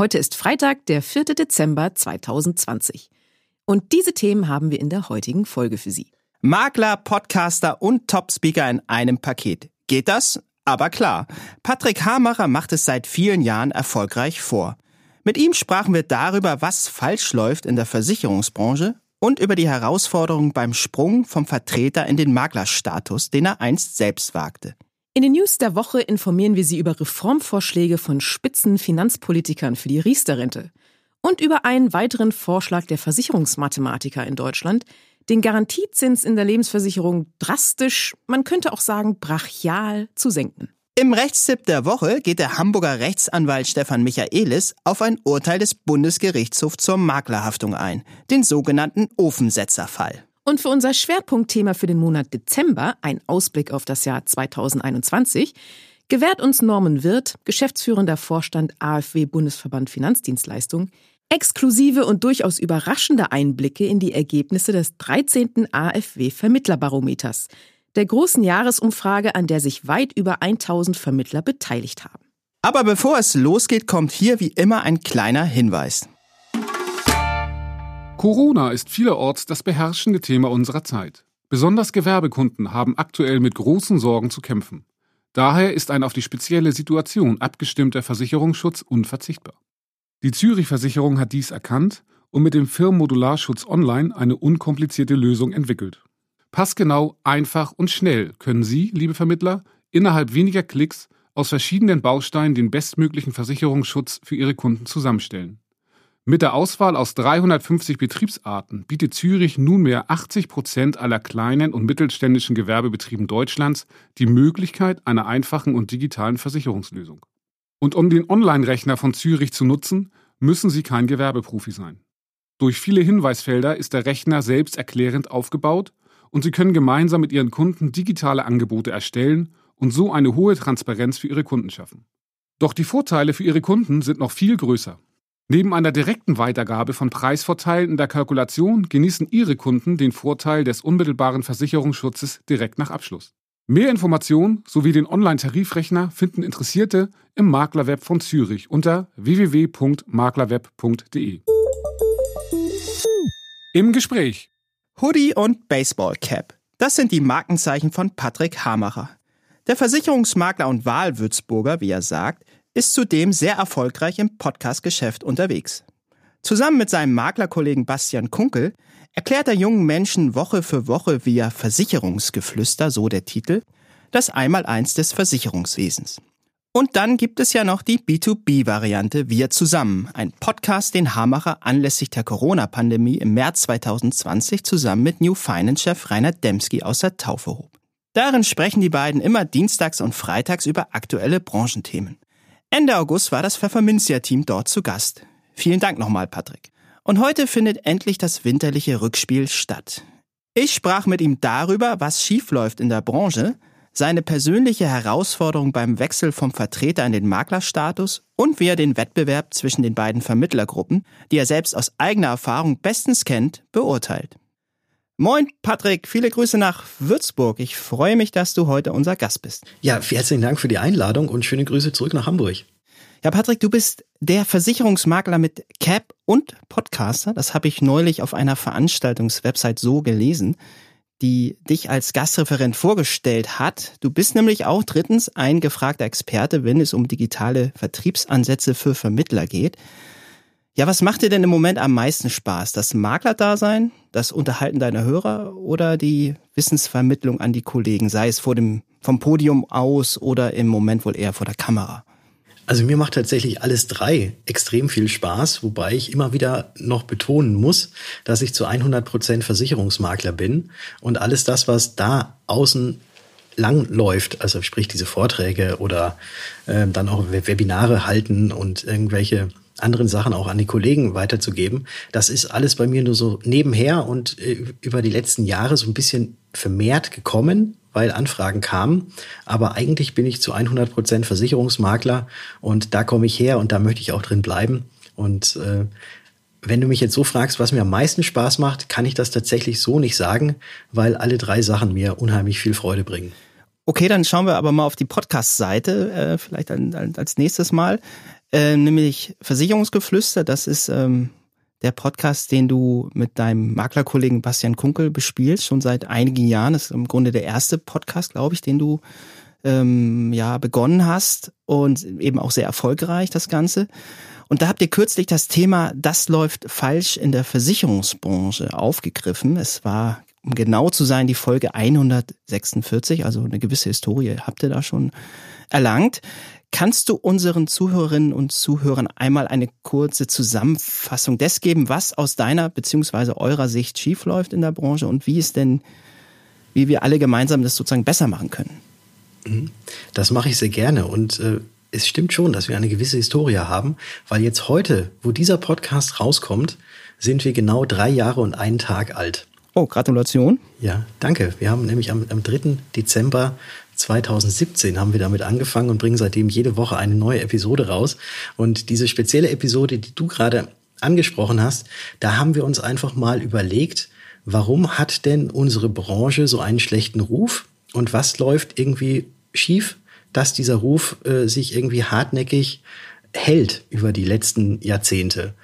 Heute ist Freitag, der 4. Dezember 2020. Und diese Themen haben wir in der heutigen Folge für Sie. Makler, Podcaster und Top-Speaker in einem Paket. Geht das? Aber klar. Patrick Hamacher macht es seit vielen Jahren erfolgreich vor. Mit ihm sprachen wir darüber, was falsch läuft in der Versicherungsbranche und über die Herausforderungen beim Sprung vom Vertreter in den Maklerstatus, den er einst selbst wagte. In den News der Woche informieren wir Sie über Reformvorschläge von Spitzenfinanzpolitikern für die Riester-Rente und über einen weiteren Vorschlag der Versicherungsmathematiker in Deutschland, den Garantiezins in der Lebensversicherung drastisch, man könnte auch sagen brachial, zu senken. Im Rechtstipp der Woche geht der Hamburger Rechtsanwalt Stefan Michaelis auf ein Urteil des Bundesgerichtshofs zur Maklerhaftung ein, den sogenannten Ofensetzerfall. Und für unser Schwerpunktthema für den Monat Dezember, ein Ausblick auf das Jahr 2021, gewährt uns Norman Wirth, geschäftsführender Vorstand AfW Bundesverband Finanzdienstleistung, exklusive und durchaus überraschende Einblicke in die Ergebnisse des 13. AfW Vermittlerbarometers, der großen Jahresumfrage, an der sich weit über 1000 Vermittler beteiligt haben. Aber bevor es losgeht, kommt hier wie immer ein kleiner Hinweis. Corona ist vielerorts das beherrschende Thema unserer Zeit. Besonders Gewerbekunden haben aktuell mit großen Sorgen zu kämpfen. Daher ist ein auf die spezielle Situation abgestimmter Versicherungsschutz unverzichtbar. Die Zürich-Versicherung hat dies erkannt und mit dem Firmenmodularschutz Online eine unkomplizierte Lösung entwickelt. Passgenau, einfach und schnell können Sie, liebe Vermittler, innerhalb weniger Klicks aus verschiedenen Bausteinen den bestmöglichen Versicherungsschutz für Ihre Kunden zusammenstellen. Mit der Auswahl aus 350 Betriebsarten bietet Zürich nunmehr 80 Prozent aller kleinen und mittelständischen Gewerbebetrieben Deutschlands die Möglichkeit einer einfachen und digitalen Versicherungslösung. Und um den Online-Rechner von Zürich zu nutzen, müssen Sie kein Gewerbeprofi sein. Durch viele Hinweisfelder ist der Rechner selbsterklärend aufgebaut und Sie können gemeinsam mit Ihren Kunden digitale Angebote erstellen und so eine hohe Transparenz für Ihre Kunden schaffen. Doch die Vorteile für Ihre Kunden sind noch viel größer. Neben einer direkten Weitergabe von Preisvorteilen in der Kalkulation genießen Ihre Kunden den Vorteil des unmittelbaren Versicherungsschutzes direkt nach Abschluss. Mehr Informationen sowie den Online-Tarifrechner finden Interessierte im Maklerweb von Zürich unter www.maklerweb.de. Im Gespräch. Hoodie und Baseballcap. Das sind die Markenzeichen von Patrick Hamacher. Der Versicherungsmakler und Wahlwürzburger, wie er sagt, ist zudem sehr erfolgreich im Podcast-Geschäft unterwegs. Zusammen mit seinem Maklerkollegen Bastian Kunkel erklärt er jungen Menschen Woche für Woche via Versicherungsgeflüster, so der Titel, das Einmaleins des Versicherungswesens. Und dann gibt es ja noch die B2B-Variante Wir zusammen, ein Podcast, den Hamacher anlässlich der Corona-Pandemie im März 2020 zusammen mit New Finance-Chef Rainer Demski aus der Taufe hob. Darin sprechen die beiden immer dienstags und freitags über aktuelle Branchenthemen. Ende August war das Pfefferminzia-Team dort zu Gast. Vielen Dank nochmal, Patrick. Und heute findet endlich das winterliche Rückspiel statt. Ich sprach mit ihm darüber, was schiefläuft in der Branche, seine persönliche Herausforderung beim Wechsel vom Vertreter in den Maklerstatus und wie er den Wettbewerb zwischen den beiden Vermittlergruppen, die er selbst aus eigener Erfahrung bestens kennt, beurteilt. Moin, Patrick, viele Grüße nach Würzburg. Ich freue mich, dass du heute unser Gast bist. Ja, herzlichen Dank für die Einladung und schöne Grüße zurück nach Hamburg. Ja, Patrick, du bist der Versicherungsmakler mit Cap und Podcaster. Das habe ich neulich auf einer Veranstaltungswebsite so gelesen, die dich als Gastreferent vorgestellt hat. Du bist nämlich auch drittens ein gefragter Experte, wenn es um digitale Vertriebsansätze für Vermittler geht. Ja, was macht dir denn im Moment am meisten Spaß? Das Maklerdasein, das Unterhalten deiner Hörer oder die Wissensvermittlung an die Kollegen, sei es vor dem, vom Podium aus oder im Moment wohl eher vor der Kamera? Also mir macht tatsächlich alles drei extrem viel Spaß, wobei ich immer wieder noch betonen muss, dass ich zu 100 Prozent Versicherungsmakler bin und alles das, was da außen lang läuft, also sprich diese Vorträge oder äh, dann auch Webinare halten und irgendwelche anderen Sachen auch an die Kollegen weiterzugeben. Das ist alles bei mir nur so nebenher und äh, über die letzten Jahre so ein bisschen vermehrt gekommen, weil Anfragen kamen. Aber eigentlich bin ich zu 100 Prozent Versicherungsmakler und da komme ich her und da möchte ich auch drin bleiben. Und äh, wenn du mich jetzt so fragst, was mir am meisten Spaß macht, kann ich das tatsächlich so nicht sagen, weil alle drei Sachen mir unheimlich viel Freude bringen. Okay, dann schauen wir aber mal auf die Podcast-Seite, äh, vielleicht als nächstes Mal, äh, nämlich Versicherungsgeflüster. Das ist ähm, der Podcast, den du mit deinem Maklerkollegen Bastian Kunkel bespielst, schon seit einigen Jahren. Das ist im Grunde der erste Podcast, glaube ich, den du ähm, ja begonnen hast und eben auch sehr erfolgreich das Ganze. Und da habt ihr kürzlich das Thema, das läuft falsch in der Versicherungsbranche aufgegriffen. Es war, um genau zu sein, die Folge 146, also eine gewisse Historie habt ihr da schon erlangt. Kannst du unseren Zuhörerinnen und Zuhörern einmal eine kurze Zusammenfassung des geben, was aus deiner beziehungsweise eurer Sicht schiefläuft in der Branche und wie es denn, wie wir alle gemeinsam das sozusagen besser machen können? Mhm. Das mache ich sehr gerne und äh, es stimmt schon, dass wir eine gewisse Historie haben, weil jetzt heute, wo dieser Podcast rauskommt, sind wir genau drei Jahre und einen Tag alt. Oh, Gratulation. Ja, danke. Wir haben nämlich am, am 3. Dezember 2017 haben wir damit angefangen und bringen seitdem jede Woche eine neue Episode raus. Und diese spezielle Episode, die du gerade angesprochen hast, da haben wir uns einfach mal überlegt, warum hat denn unsere Branche so einen schlechten Ruf und was läuft irgendwie schief? dass dieser Ruf äh, sich irgendwie hartnäckig hält über die letzten Jahrzehnte.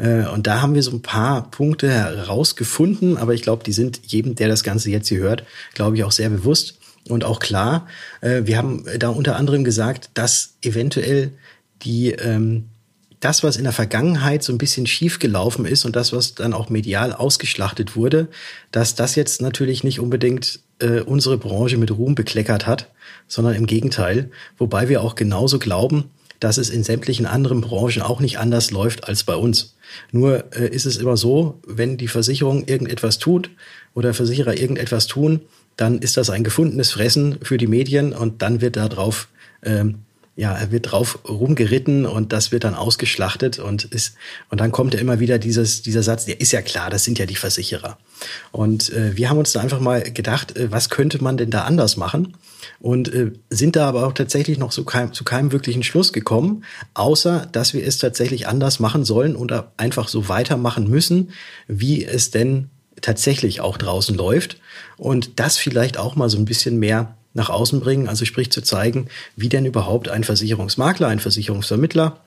Äh, und da haben wir so ein paar Punkte herausgefunden, aber ich glaube, die sind jedem, der das Ganze jetzt hier hört, glaube ich, auch sehr bewusst und auch klar. Äh, wir haben da unter anderem gesagt, dass eventuell die ähm, das, was in der Vergangenheit so ein bisschen schief gelaufen ist und das, was dann auch medial ausgeschlachtet wurde, dass das jetzt natürlich nicht unbedingt äh, unsere Branche mit Ruhm bekleckert hat, sondern im Gegenteil. Wobei wir auch genauso glauben, dass es in sämtlichen anderen Branchen auch nicht anders läuft als bei uns. Nur äh, ist es immer so, wenn die Versicherung irgendetwas tut oder Versicherer irgendetwas tun, dann ist das ein gefundenes Fressen für die Medien und dann wird darauf ähm, ja, wird drauf rumgeritten und das wird dann ausgeschlachtet und ist, und dann kommt ja immer wieder dieses, dieser Satz, der ist ja klar, das sind ja die Versicherer. Und äh, wir haben uns da einfach mal gedacht, äh, was könnte man denn da anders machen? Und äh, sind da aber auch tatsächlich noch zu keinem, zu keinem wirklichen Schluss gekommen, außer dass wir es tatsächlich anders machen sollen oder einfach so weitermachen müssen, wie es denn tatsächlich auch draußen läuft. Und das vielleicht auch mal so ein bisschen mehr nach außen bringen, also sprich zu zeigen, wie denn überhaupt ein Versicherungsmakler, ein Versicherungsvermittler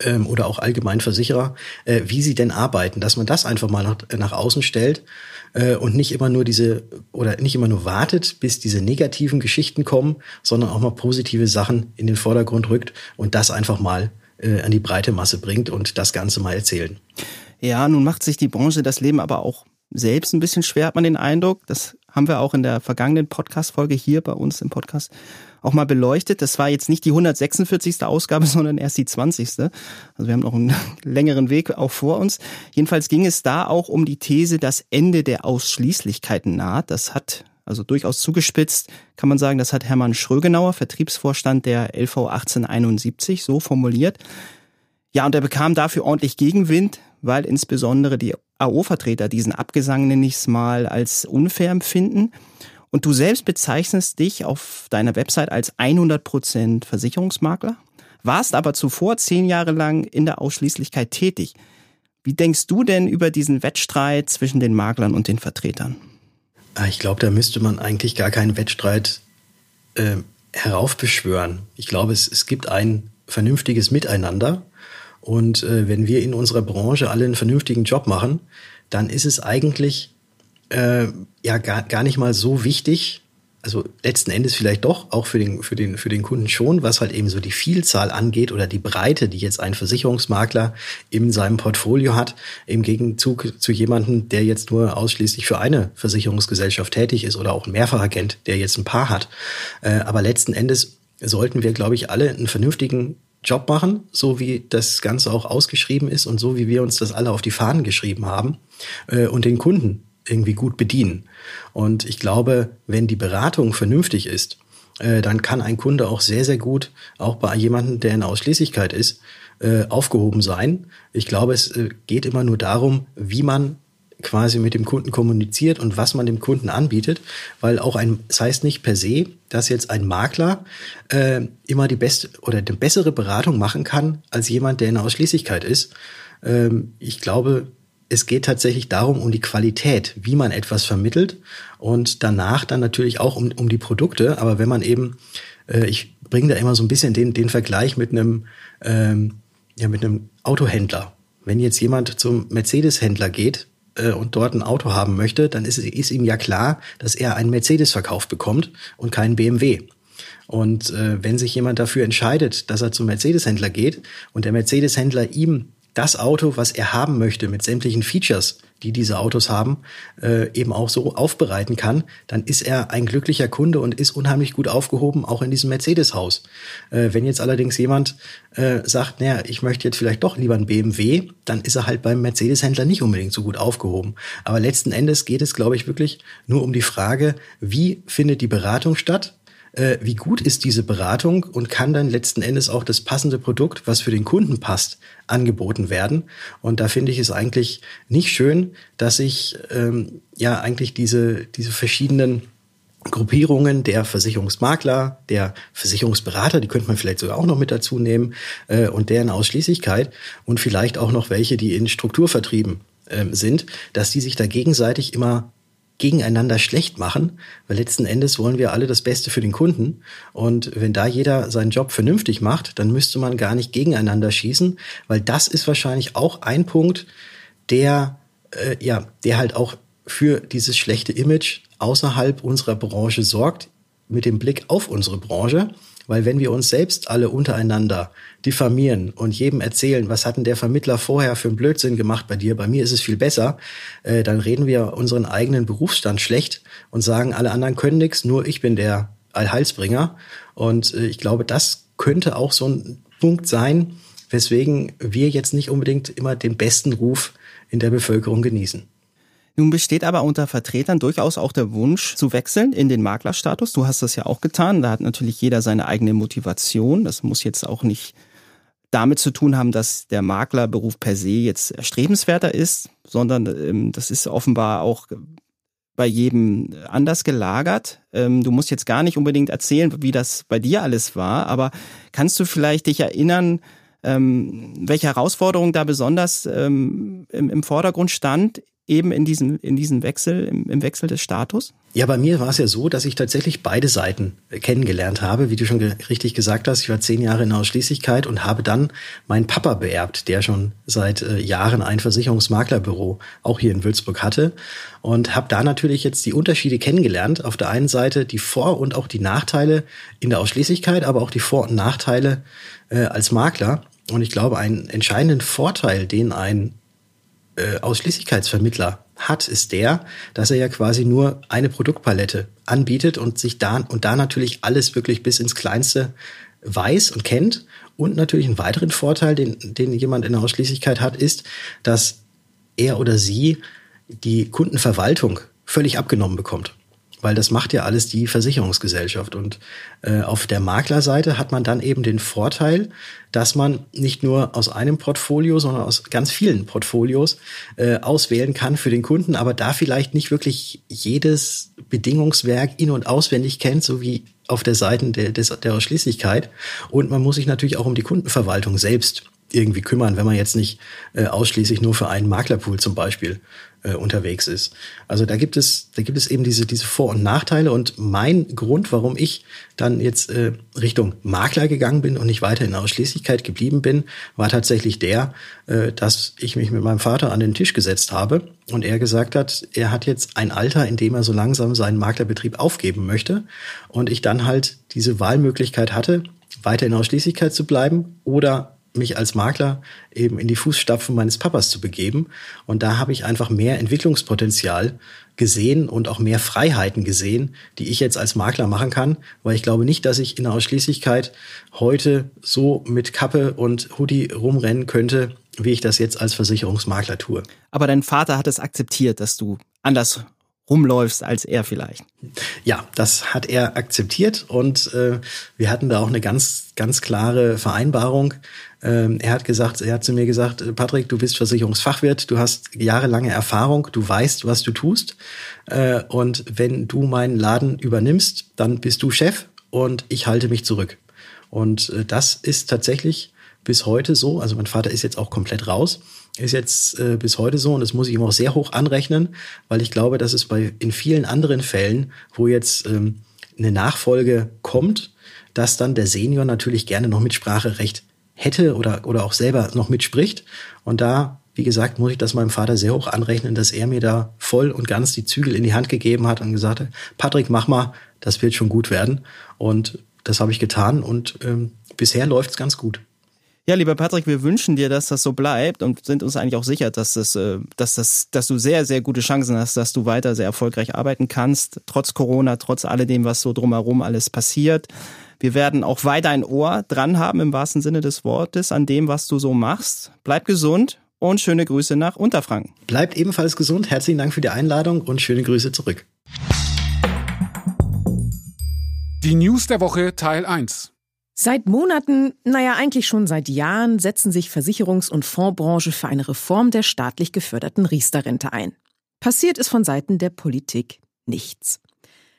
ähm, oder auch allgemein Versicherer, äh, wie sie denn arbeiten, dass man das einfach mal nach, nach außen stellt äh, und nicht immer nur diese oder nicht immer nur wartet, bis diese negativen Geschichten kommen, sondern auch mal positive Sachen in den Vordergrund rückt und das einfach mal äh, an die breite Masse bringt und das Ganze mal erzählen. Ja, nun macht sich die Branche das Leben aber auch selbst ein bisschen schwer, hat man den Eindruck. Das haben wir auch in der vergangenen Podcast-Folge hier bei uns im Podcast auch mal beleuchtet. Das war jetzt nicht die 146. Ausgabe, sondern erst die 20. Also wir haben noch einen längeren Weg auch vor uns. Jedenfalls ging es da auch um die These, dass Ende der Ausschließlichkeiten naht. Das hat also durchaus zugespitzt, kann man sagen, das hat Hermann Schrögenauer, Vertriebsvorstand der LV 1871, so formuliert. Ja, und er bekam dafür ordentlich Gegenwind, weil insbesondere die AO-Vertreter diesen Abgesang, nenne ich es mal, als unfair empfinden. Und du selbst bezeichnest dich auf deiner Website als 100% Versicherungsmakler, warst aber zuvor zehn Jahre lang in der Ausschließlichkeit tätig. Wie denkst du denn über diesen Wettstreit zwischen den Maklern und den Vertretern? Ah, ich glaube, da müsste man eigentlich gar keinen Wettstreit äh, heraufbeschwören. Ich glaube, es, es gibt ein vernünftiges Miteinander und äh, wenn wir in unserer Branche alle einen vernünftigen Job machen, dann ist es eigentlich äh, ja gar, gar nicht mal so wichtig, also letzten Endes vielleicht doch, auch für den, für, den, für den Kunden schon, was halt eben so die Vielzahl angeht oder die Breite, die jetzt ein Versicherungsmakler in seinem Portfolio hat, im Gegenzug zu jemandem, der jetzt nur ausschließlich für eine Versicherungsgesellschaft tätig ist oder auch ein Mehrfachagent, der jetzt ein paar hat. Äh, aber letzten Endes sollten wir, glaube ich, alle einen vernünftigen Job machen, so wie das Ganze auch ausgeschrieben ist und so wie wir uns das alle auf die Fahnen geschrieben haben äh, und den Kunden irgendwie gut bedienen. Und ich glaube, wenn die Beratung vernünftig ist äh, dann kann ein Kunde auch sehr, sehr gut, auch bei jemandem, der in Ausschließlichkeit ist, äh, aufgehoben sein. Ich glaube, es äh, geht immer nur darum, wie man quasi mit dem Kunden kommuniziert und was man dem Kunden anbietet, weil auch ein, das heißt nicht per se, dass jetzt ein Makler äh, immer die beste oder die bessere Beratung machen kann als jemand, der in Ausschließlichkeit ist. Ähm, ich glaube, es geht tatsächlich darum, um die Qualität, wie man etwas vermittelt und danach dann natürlich auch um, um die Produkte. Aber wenn man eben, äh, ich bringe da immer so ein bisschen den, den Vergleich mit einem, ähm, ja, mit einem Autohändler. Wenn jetzt jemand zum Mercedes-Händler geht, äh, und dort ein Auto haben möchte, dann ist, ist ihm ja klar, dass er einen Mercedes verkauft bekommt und keinen BMW. Und äh, wenn sich jemand dafür entscheidet, dass er zum Mercedes-Händler geht und der Mercedes-Händler ihm das Auto, was er haben möchte, mit sämtlichen Features, die diese Autos haben, äh, eben auch so aufbereiten kann, dann ist er ein glücklicher Kunde und ist unheimlich gut aufgehoben, auch in diesem Mercedes-Haus. Äh, wenn jetzt allerdings jemand äh, sagt, naja, ich möchte jetzt vielleicht doch lieber ein BMW, dann ist er halt beim Mercedes-Händler nicht unbedingt so gut aufgehoben. Aber letzten Endes geht es, glaube ich, wirklich nur um die Frage, wie findet die Beratung statt? Äh, wie gut ist diese Beratung und kann dann letzten Endes auch das passende Produkt, was für den Kunden passt, angeboten werden. Und da finde ich es eigentlich nicht schön, dass ich ähm, ja eigentlich diese, diese verschiedenen Gruppierungen der Versicherungsmakler, der Versicherungsberater, die könnte man vielleicht sogar auch noch mit dazu nehmen, äh, und deren Ausschließlichkeit und vielleicht auch noch welche, die in Strukturvertrieben äh, sind, dass die sich da gegenseitig immer gegeneinander schlecht machen, weil letzten Endes wollen wir alle das Beste für den Kunden. Und wenn da jeder seinen Job vernünftig macht, dann müsste man gar nicht gegeneinander schießen, weil das ist wahrscheinlich auch ein Punkt, der, äh, ja, der halt auch für dieses schlechte Image außerhalb unserer Branche sorgt, mit dem Blick auf unsere Branche. Weil wenn wir uns selbst alle untereinander diffamieren und jedem erzählen, was hat denn der Vermittler vorher für einen Blödsinn gemacht bei dir, bei mir ist es viel besser, äh, dann reden wir unseren eigenen Berufsstand schlecht und sagen, alle anderen können nichts, nur ich bin der Allheilsbringer. Und äh, ich glaube, das könnte auch so ein Punkt sein, weswegen wir jetzt nicht unbedingt immer den besten Ruf in der Bevölkerung genießen. Nun besteht aber unter Vertretern durchaus auch der Wunsch zu wechseln in den Maklerstatus. Du hast das ja auch getan. Da hat natürlich jeder seine eigene Motivation. Das muss jetzt auch nicht damit zu tun haben, dass der Maklerberuf per se jetzt erstrebenswerter ist, sondern ähm, das ist offenbar auch bei jedem anders gelagert. Ähm, du musst jetzt gar nicht unbedingt erzählen, wie das bei dir alles war, aber kannst du vielleicht dich erinnern, ähm, welche Herausforderung da besonders ähm, im, im Vordergrund stand eben in diesem, in diesem Wechsel, im, im Wechsel des Status? Ja, bei mir war es ja so, dass ich tatsächlich beide Seiten kennengelernt habe. Wie du schon ge richtig gesagt hast, ich war zehn Jahre in Ausschließlichkeit und habe dann meinen Papa beerbt, der schon seit äh, Jahren ein Versicherungsmaklerbüro auch hier in Würzburg hatte. Und habe da natürlich jetzt die Unterschiede kennengelernt. Auf der einen Seite die Vor- und auch die Nachteile in der Ausschließlichkeit, aber auch die Vor- und Nachteile äh, als Makler. Und ich glaube, einen entscheidenden Vorteil, den ein äh, Ausschließlichkeitsvermittler hat, ist der, dass er ja quasi nur eine Produktpalette anbietet und sich da und da natürlich alles wirklich bis ins Kleinste weiß und kennt. Und natürlich einen weiteren Vorteil, den, den jemand in der Ausschließlichkeit hat, ist, dass er oder sie die Kundenverwaltung völlig abgenommen bekommt weil das macht ja alles die Versicherungsgesellschaft. Und äh, auf der Maklerseite hat man dann eben den Vorteil, dass man nicht nur aus einem Portfolio, sondern aus ganz vielen Portfolios äh, auswählen kann für den Kunden, aber da vielleicht nicht wirklich jedes Bedingungswerk in- und auswendig kennt, so wie auf der Seite der, des, der Ausschließlichkeit. Und man muss sich natürlich auch um die Kundenverwaltung selbst irgendwie kümmern, wenn man jetzt nicht äh, ausschließlich nur für einen Maklerpool zum Beispiel äh, unterwegs ist. Also da gibt es, da gibt es eben diese, diese Vor- und Nachteile. Und mein Grund, warum ich dann jetzt äh, Richtung Makler gegangen bin und nicht weiter in Ausschließlichkeit geblieben bin, war tatsächlich der, äh, dass ich mich mit meinem Vater an den Tisch gesetzt habe und er gesagt hat, er hat jetzt ein Alter, in dem er so langsam seinen Maklerbetrieb aufgeben möchte. Und ich dann halt diese Wahlmöglichkeit hatte, weiter in Ausschließlichkeit zu bleiben oder mich als Makler eben in die Fußstapfen meines Papas zu begeben. Und da habe ich einfach mehr Entwicklungspotenzial gesehen und auch mehr Freiheiten gesehen, die ich jetzt als Makler machen kann, weil ich glaube nicht, dass ich in der Ausschließlichkeit heute so mit Kappe und Hoodie rumrennen könnte, wie ich das jetzt als Versicherungsmakler tue. Aber dein Vater hat es akzeptiert, dass du anders rumläufst als er vielleicht. Ja, das hat er akzeptiert und äh, wir hatten da auch eine ganz, ganz klare Vereinbarung. Ähm, er hat gesagt, er hat zu mir gesagt, äh, Patrick, du bist Versicherungsfachwirt, du hast jahrelange Erfahrung, du weißt, was du tust. Äh, und wenn du meinen Laden übernimmst, dann bist du Chef und ich halte mich zurück. Und äh, das ist tatsächlich bis heute so. Also mein Vater ist jetzt auch komplett raus ist jetzt äh, bis heute so und das muss ich ihm auch sehr hoch anrechnen, weil ich glaube, dass es bei in vielen anderen Fällen, wo jetzt ähm, eine Nachfolge kommt, dass dann der Senior natürlich gerne noch Mitspracherecht hätte oder, oder auch selber noch mitspricht. Und da, wie gesagt, muss ich das meinem Vater sehr hoch anrechnen, dass er mir da voll und ganz die Zügel in die Hand gegeben hat und gesagt hat, Patrick, mach mal, das wird schon gut werden. Und das habe ich getan und ähm, bisher läuft es ganz gut. Ja, lieber Patrick, wir wünschen dir, dass das so bleibt und sind uns eigentlich auch sicher, dass das, äh, dass das, dass du sehr, sehr gute Chancen hast, dass du weiter sehr erfolgreich arbeiten kannst, trotz Corona, trotz alledem, was so drumherum alles passiert. Wir werden auch weiter ein Ohr dran haben im wahrsten Sinne des Wortes an dem, was du so machst. Bleib gesund und schöne Grüße nach Unterfranken. Bleibt ebenfalls gesund. Herzlichen Dank für die Einladung und schöne Grüße zurück. Die News der Woche Teil 1. Seit Monaten, naja eigentlich schon seit Jahren, setzen sich Versicherungs- und Fondsbranche für eine Reform der staatlich geförderten Riester-Rente ein. Passiert ist von Seiten der Politik nichts.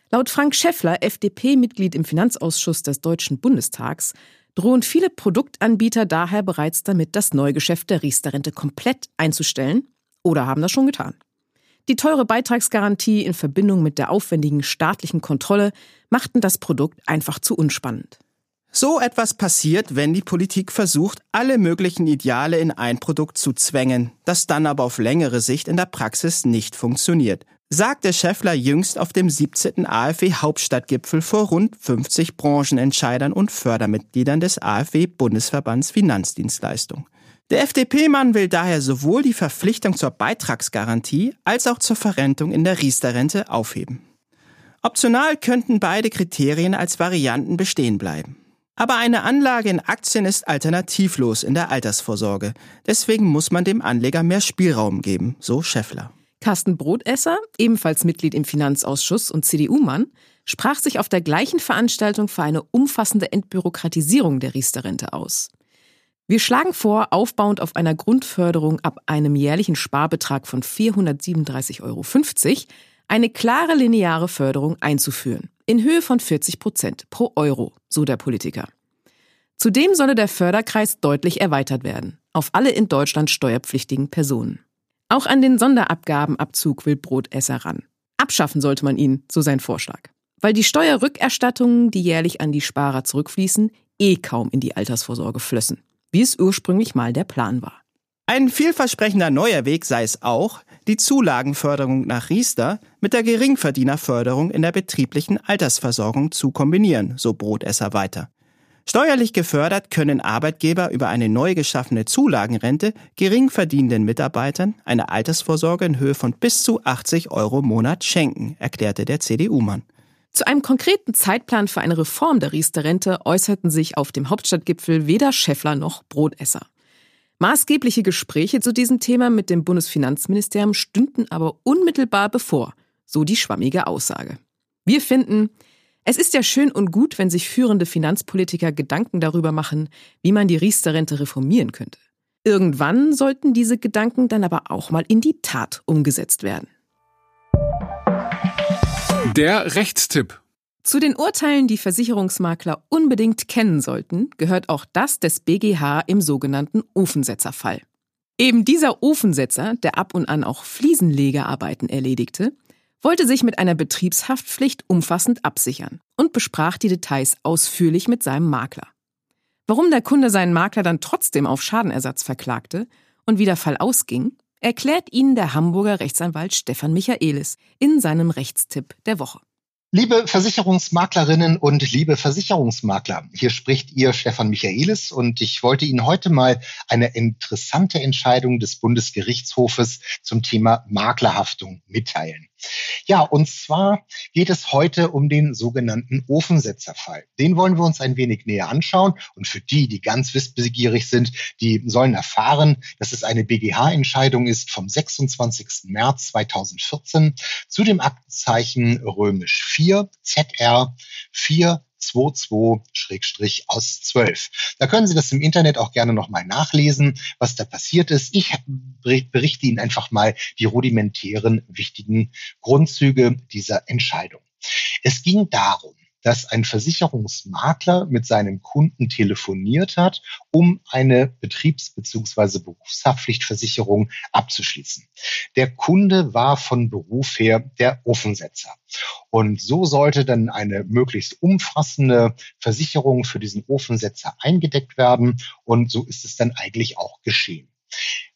Laut Frank Schäffler, FDP-Mitglied im Finanzausschuss des Deutschen Bundestags, drohen viele Produktanbieter daher bereits damit, das Neugeschäft der Riester-Rente komplett einzustellen oder haben das schon getan. Die teure Beitragsgarantie in Verbindung mit der aufwendigen staatlichen Kontrolle machten das Produkt einfach zu unspannend. So etwas passiert, wenn die Politik versucht, alle möglichen Ideale in ein Produkt zu zwängen, das dann aber auf längere Sicht in der Praxis nicht funktioniert, sagte Schäffler jüngst auf dem 17. AfW Hauptstadtgipfel vor rund 50 Branchenentscheidern und Fördermitgliedern des AfW Bundesverbands Finanzdienstleistung. Der FDP-Mann will daher sowohl die Verpflichtung zur Beitragsgarantie als auch zur Verrentung in der Riester-Rente aufheben. Optional könnten beide Kriterien als Varianten bestehen bleiben. Aber eine Anlage in Aktien ist alternativlos in der Altersvorsorge. Deswegen muss man dem Anleger mehr Spielraum geben, so Scheffler. Carsten Brotesser, ebenfalls Mitglied im Finanzausschuss und CDU-Mann, sprach sich auf der gleichen Veranstaltung für eine umfassende Entbürokratisierung der Riester-Rente aus. Wir schlagen vor, aufbauend auf einer Grundförderung ab einem jährlichen Sparbetrag von 437,50 Euro eine klare lineare Förderung einzuführen in Höhe von 40 Prozent pro Euro, so der Politiker. Zudem solle der Förderkreis deutlich erweitert werden, auf alle in Deutschland steuerpflichtigen Personen. Auch an den Sonderabgabenabzug will Brotesser ran. Abschaffen sollte man ihn, so sein Vorschlag. Weil die Steuerrückerstattungen, die jährlich an die Sparer zurückfließen, eh kaum in die Altersvorsorge flössen, wie es ursprünglich mal der Plan war. Ein vielversprechender neuer Weg sei es auch, die Zulagenförderung nach Riester mit der Geringverdienerförderung in der betrieblichen Altersversorgung zu kombinieren, so Brotesser weiter. Steuerlich gefördert können Arbeitgeber über eine neu geschaffene Zulagenrente gering verdienenden Mitarbeitern eine Altersvorsorge in Höhe von bis zu 80 Euro im Monat schenken, erklärte der CDU-Mann. Zu einem konkreten Zeitplan für eine Reform der Riester-Rente äußerten sich auf dem Hauptstadtgipfel weder Schäffler noch Brotesser. Maßgebliche Gespräche zu diesem Thema mit dem Bundesfinanzministerium stünden aber unmittelbar bevor, so die schwammige Aussage. Wir finden, es ist ja schön und gut, wenn sich führende Finanzpolitiker Gedanken darüber machen, wie man die Riester-Rente reformieren könnte. Irgendwann sollten diese Gedanken dann aber auch mal in die Tat umgesetzt werden. Der Rechtstipp zu den Urteilen, die Versicherungsmakler unbedingt kennen sollten, gehört auch das des BGH im sogenannten Ofensetzerfall. Eben dieser Ofensetzer, der ab und an auch Fliesenlegerarbeiten erledigte, wollte sich mit einer Betriebshaftpflicht umfassend absichern und besprach die Details ausführlich mit seinem Makler. Warum der Kunde seinen Makler dann trotzdem auf Schadenersatz verklagte und wie der Fall ausging, erklärt Ihnen der Hamburger Rechtsanwalt Stefan Michaelis in seinem Rechtstipp der Woche. Liebe Versicherungsmaklerinnen und liebe Versicherungsmakler, hier spricht Ihr Stefan Michaelis und ich wollte Ihnen heute mal eine interessante Entscheidung des Bundesgerichtshofes zum Thema Maklerhaftung mitteilen. Ja, und zwar geht es heute um den sogenannten Ofensetzerfall. Den wollen wir uns ein wenig näher anschauen. Und für die, die ganz wissbegierig sind, die sollen erfahren, dass es eine BGH-Entscheidung ist vom 26. März 2014 zu dem Aktenzeichen römisch 4 ZR 4 22 aus 12. Da können Sie das im Internet auch gerne nochmal nachlesen, was da passiert ist. Ich berichte Ihnen einfach mal die rudimentären wichtigen Grundzüge dieser Entscheidung. Es ging darum, dass ein Versicherungsmakler mit seinem Kunden telefoniert hat, um eine Betriebs- bzw. Berufshaftpflichtversicherung abzuschließen. Der Kunde war von Beruf her der Ofensetzer. Und so sollte dann eine möglichst umfassende Versicherung für diesen Ofensetzer eingedeckt werden. Und so ist es dann eigentlich auch geschehen.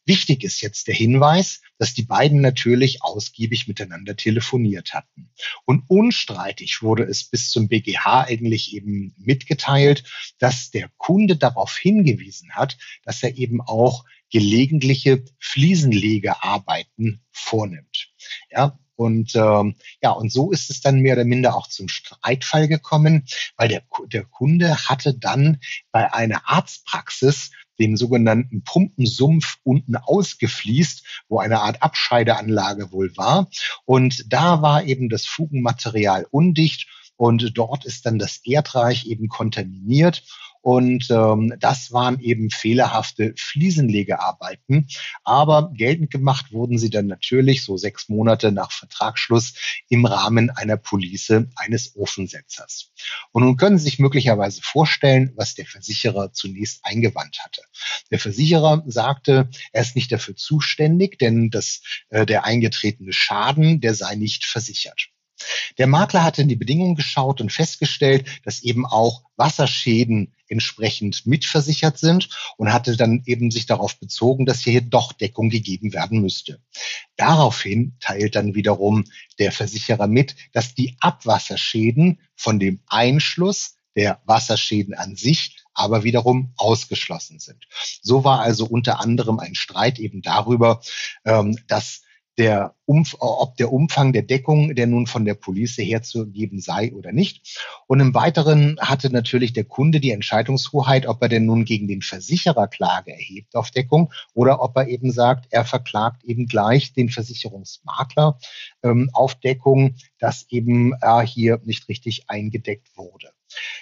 Wichtig ist jetzt der Hinweis, dass die beiden natürlich ausgiebig miteinander telefoniert hatten. Und unstreitig wurde es bis zum BGH eigentlich eben mitgeteilt, dass der Kunde darauf hingewiesen hat, dass er eben auch gelegentliche Fliesenlegearbeiten vornimmt. Ja, und ähm, ja, und so ist es dann mehr oder minder auch zum Streitfall gekommen, weil der, der Kunde hatte dann bei einer Arztpraxis den sogenannten Pumpensumpf unten ausgefließt, wo eine Art Abscheideanlage wohl war. Und da war eben das Fugenmaterial undicht und dort ist dann das Erdreich eben kontaminiert. Und ähm, das waren eben fehlerhafte Fliesenlegearbeiten. Aber geltend gemacht wurden sie dann natürlich so sechs Monate nach Vertragsschluss im Rahmen einer Police eines Ofensetzers. Und nun können Sie sich möglicherweise vorstellen, was der Versicherer zunächst eingewandt hatte. Der Versicherer sagte, er ist nicht dafür zuständig, denn das, äh, der eingetretene Schaden, der sei nicht versichert. Der Makler hatte in die Bedingungen geschaut und festgestellt, dass eben auch Wasserschäden entsprechend mitversichert sind und hatte dann eben sich darauf bezogen, dass hier doch Deckung gegeben werden müsste. Daraufhin teilt dann wiederum der Versicherer mit, dass die Abwasserschäden von dem Einschluss der Wasserschäden an sich aber wiederum ausgeschlossen sind. So war also unter anderem ein Streit eben darüber, ähm, dass der Umf ob der Umfang der Deckung, der nun von der Police herzugeben sei oder nicht. Und im Weiteren hatte natürlich der Kunde die Entscheidungshoheit, ob er denn nun gegen den Versicherer Klage erhebt auf Deckung oder ob er eben sagt, er verklagt eben gleich den Versicherungsmakler ähm, auf Deckung, dass eben er hier nicht richtig eingedeckt wurde.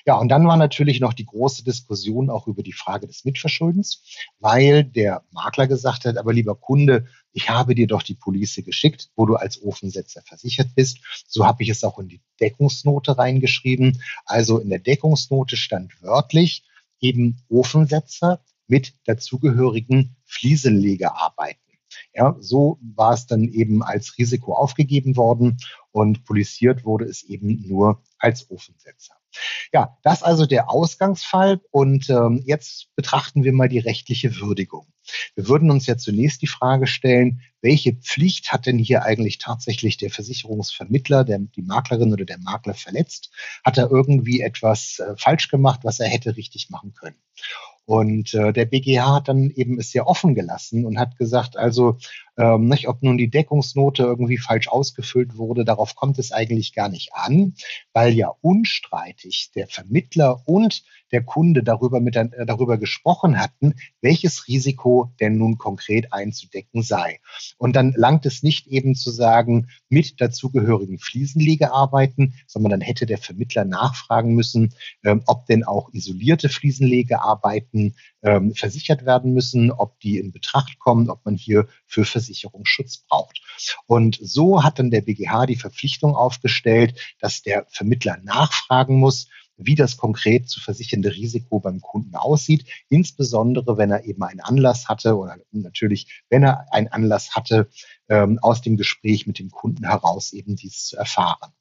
Ja, und dann war natürlich noch die große Diskussion auch über die Frage des Mitverschuldens, weil der Makler gesagt hat, aber lieber Kunde, ich habe dir doch die Police geschickt, wo du als Ofensetzer versichert bist. So habe ich es auch in die Deckungsnote reingeschrieben. Also in der Deckungsnote stand wörtlich eben Ofensetzer mit dazugehörigen Fliesenlegearbeiten. Ja, so war es dann eben als Risiko aufgegeben worden und polisiert wurde es eben nur als Ofensetzer. Ja, das also der Ausgangsfall und ähm, jetzt betrachten wir mal die rechtliche Würdigung. Wir würden uns ja zunächst die Frage stellen, welche Pflicht hat denn hier eigentlich tatsächlich der Versicherungsvermittler, der, die Maklerin oder der Makler verletzt? Hat er irgendwie etwas äh, falsch gemacht, was er hätte richtig machen können? Und äh, der BGH hat dann eben es sehr offen gelassen und hat gesagt, also ähm, nicht, ob nun die Deckungsnote irgendwie falsch ausgefüllt wurde, darauf kommt es eigentlich gar nicht an, weil ja unstreitig der Vermittler und der Kunde darüber, mit, äh, darüber gesprochen hatten, welches Risiko denn nun konkret einzudecken sei. Und dann langt es nicht eben zu sagen, mit dazugehörigen Fliesenlegearbeiten, sondern dann hätte der Vermittler nachfragen müssen, ähm, ob denn auch isolierte Fliesenlegearbeiten ähm, versichert werden müssen, ob die in Betracht kommen, ob man hier für Versicherungsschutz braucht. Und so hat dann der BGH die Verpflichtung aufgestellt, dass der Vermittler nachfragen muss, wie das konkret zu versichernde Risiko beim Kunden aussieht, insbesondere wenn er eben einen Anlass hatte oder natürlich, wenn er einen Anlass hatte, ähm, aus dem Gespräch mit dem Kunden heraus eben dies zu erfahren.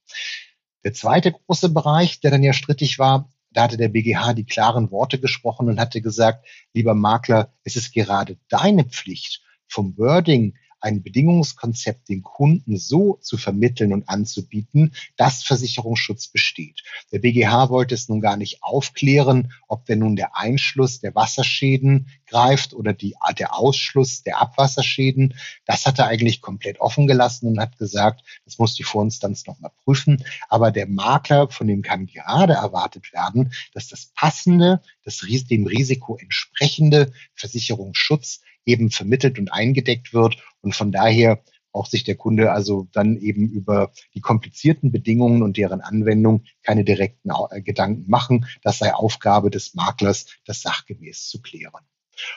Der zweite große Bereich, der dann ja strittig war, da hatte der BGH die klaren Worte gesprochen und hatte gesagt, lieber Makler, es ist gerade deine Pflicht, vom Wording ein Bedingungskonzept den Kunden so zu vermitteln und anzubieten, dass Versicherungsschutz besteht. Der BGH wollte es nun gar nicht aufklären, ob denn nun der Einschluss der Wasserschäden greift oder die, der Ausschluss der Abwasserschäden. Das hat er eigentlich komplett offen gelassen und hat gesagt, das muss die Vorinstanz nochmal prüfen. Aber der Makler, von dem kann gerade erwartet werden, dass das passende, das dem Risiko entsprechende Versicherungsschutz eben vermittelt und eingedeckt wird. Und von daher braucht sich der Kunde also dann eben über die komplizierten Bedingungen und deren Anwendung keine direkten äh, Gedanken machen. Das sei Aufgabe des Maklers, das sachgemäß zu klären.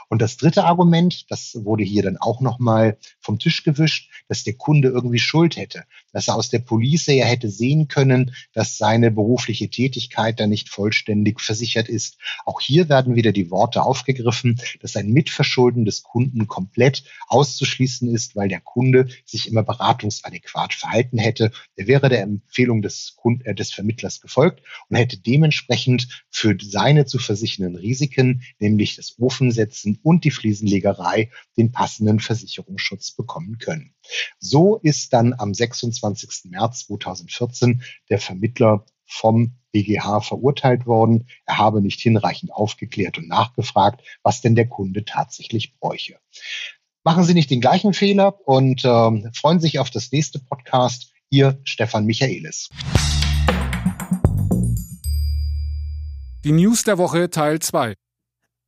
Und das dritte Argument, das wurde hier dann auch nochmal vom Tisch gewischt, dass der Kunde irgendwie Schuld hätte, dass er aus der Police ja hätte sehen können, dass seine berufliche Tätigkeit da nicht vollständig versichert ist. Auch hier werden wieder die Worte aufgegriffen, dass ein Mitverschulden des Kunden komplett auszuschließen ist, weil der Kunde sich immer beratungsadäquat verhalten hätte. Er wäre der Empfehlung des, Kund äh, des Vermittlers gefolgt und hätte dementsprechend für seine zu versichernden Risiken, nämlich das Ofensetzen, Netzen und die Fliesenlegerei den passenden Versicherungsschutz bekommen können. So ist dann am 26. März 2014 der Vermittler vom BGH verurteilt worden. Er habe nicht hinreichend aufgeklärt und nachgefragt, was denn der Kunde tatsächlich bräuche. Machen Sie nicht den gleichen Fehler und äh, freuen sich auf das nächste Podcast. Ihr Stefan Michaelis. Die News der Woche Teil 2.